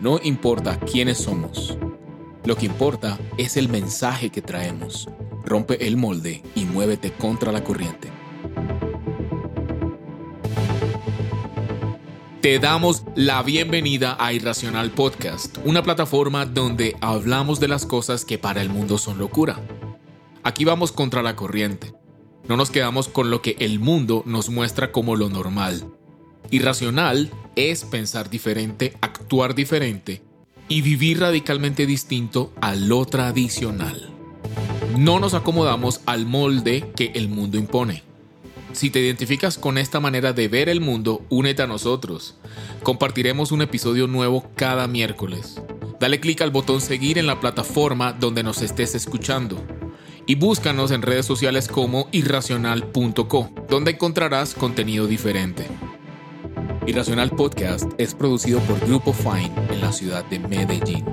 No importa quiénes somos. Lo que importa es el mensaje que traemos. Rompe el molde y muévete contra la corriente. Te damos la bienvenida a Irracional Podcast, una plataforma donde hablamos de las cosas que para el mundo son locura. Aquí vamos contra la corriente. No nos quedamos con lo que el mundo nos muestra como lo normal. Irracional es pensar diferente, actuar diferente y vivir radicalmente distinto a lo tradicional. No nos acomodamos al molde que el mundo impone. Si te identificas con esta manera de ver el mundo, únete a nosotros. Compartiremos un episodio nuevo cada miércoles. Dale clic al botón seguir en la plataforma donde nos estés escuchando. Y búscanos en redes sociales como irracional.co, donde encontrarás contenido diferente. Irracional Podcast es producido por Grupo Fine en la ciudad de Medellín.